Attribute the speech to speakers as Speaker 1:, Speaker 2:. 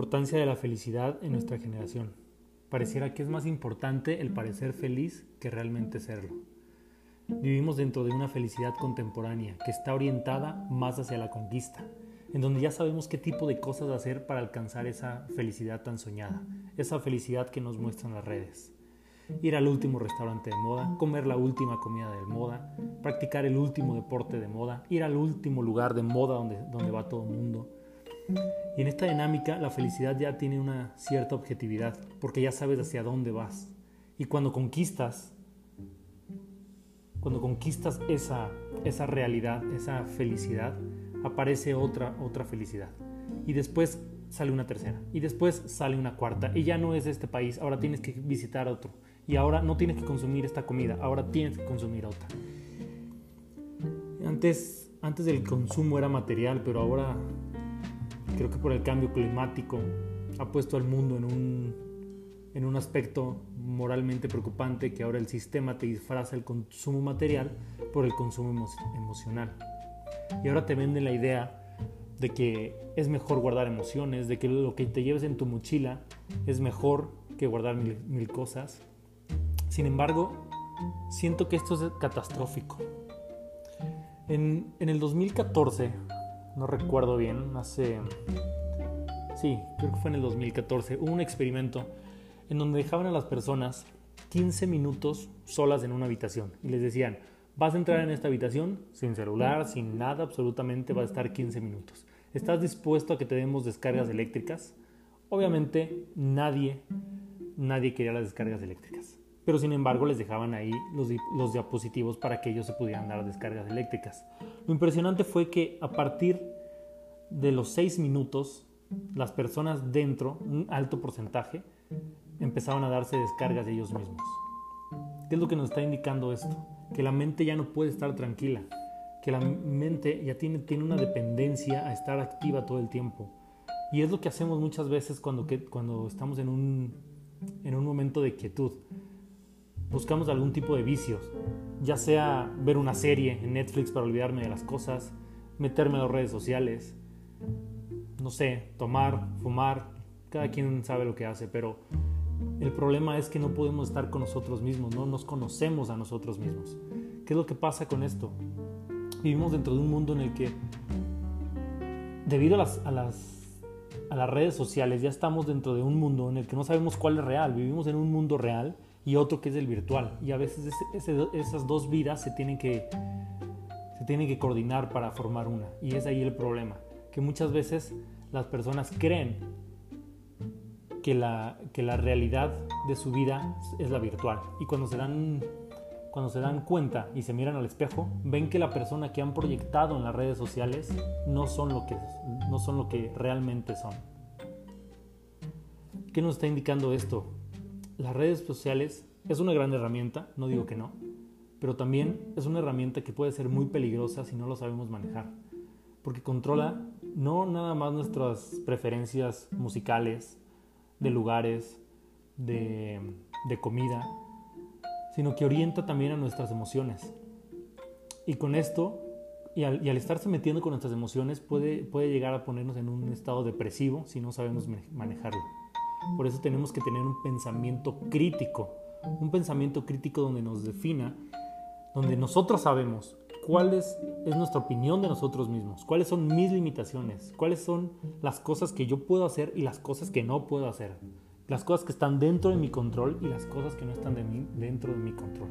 Speaker 1: importancia de la felicidad en nuestra generación. Pareciera que es más importante el parecer feliz que realmente serlo. Vivimos dentro de una felicidad contemporánea que está orientada más hacia la conquista, en donde ya sabemos qué tipo de cosas hacer para alcanzar esa felicidad tan soñada, esa felicidad que nos muestran las redes. Ir al último restaurante de moda, comer la última comida de moda, practicar el último deporte de moda, ir al último lugar de moda donde, donde va todo el mundo, y en esta dinámica la felicidad ya tiene una cierta objetividad, porque ya sabes hacia dónde vas. Y cuando conquistas, cuando conquistas esa, esa realidad, esa felicidad, aparece otra, otra felicidad. Y después sale una tercera. Y después sale una cuarta. Y ya no es este país, ahora tienes que visitar otro. Y ahora no tienes que consumir esta comida, ahora tienes que consumir otra. Antes, antes del consumo era material, pero ahora creo que por el cambio climático ha puesto al mundo en un, en un aspecto moralmente preocupante que ahora el sistema te disfraza el consumo material por el consumo emocional. Y ahora te venden la idea de que es mejor guardar emociones, de que lo que te lleves en tu mochila es mejor que guardar mil, mil cosas. Sin embargo, siento que esto es catastrófico. En, en el 2014 no recuerdo bien, hace... Sí, creo que fue en el 2014, hubo un experimento en donde dejaban a las personas 15 minutos solas en una habitación y les decían, vas a entrar en esta habitación sin celular, sin nada, absolutamente vas a estar 15 minutos. ¿Estás dispuesto a que te demos descargas eléctricas? Obviamente nadie, nadie quería las descargas eléctricas, pero sin embargo les dejaban ahí los, los diapositivos para que ellos se pudieran dar descargas eléctricas. Lo impresionante fue que a partir de los seis minutos, las personas dentro, un alto porcentaje, empezaban a darse descargas de ellos mismos. ¿Qué es lo que nos está indicando esto? Que la mente ya no puede estar tranquila, que la mente ya tiene, tiene una dependencia a estar activa todo el tiempo. Y es lo que hacemos muchas veces cuando, cuando estamos en un, en un momento de quietud. Buscamos algún tipo de vicios, ya sea ver una serie en Netflix para olvidarme de las cosas, meterme a las redes sociales, no sé, tomar, fumar, cada quien sabe lo que hace, pero el problema es que no podemos estar con nosotros mismos, no nos conocemos a nosotros mismos. ¿Qué es lo que pasa con esto? Vivimos dentro de un mundo en el que, debido a las, a las, a las redes sociales, ya estamos dentro de un mundo en el que no sabemos cuál es real. Vivimos en un mundo real y otro que es el virtual. Y a veces esas dos vidas se tienen, que, se tienen que coordinar para formar una. Y es ahí el problema, que muchas veces las personas creen que la, que la realidad de su vida es la virtual. Y cuando se, dan, cuando se dan cuenta y se miran al espejo, ven que la persona que han proyectado en las redes sociales no son lo que, no son lo que realmente son. ¿Qué nos está indicando esto? Las redes sociales es una gran herramienta, no digo que no, pero también es una herramienta que puede ser muy peligrosa si no lo sabemos manejar, porque controla no nada más nuestras preferencias musicales, de lugares, de, comida, sino que orienta también a nuestras emociones. Y con esto, y al, y al, estarse metiendo con nuestras emociones, puede, puede llegar a ponernos en un estado depresivo si no sabemos manejarlo. Por eso tenemos que tener un pensamiento crítico, un pensamiento crítico donde nos defina, donde nosotros sabemos cuál es, nuestra opinión de nosotros mismos, cuáles son mis limitaciones, cuáles son las cosas que yo puedo hacer y las cosas que no puedo hacer, las cosas que están dentro de mi control y las cosas que no están dentro de mi control.